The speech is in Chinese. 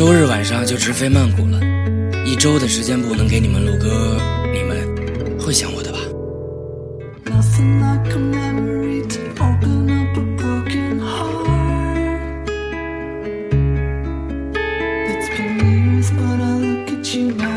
周日晚上就直飞曼谷了，一周的时间不能给你们录歌，你们会想我的吧？let's be clear，let's go to look at you。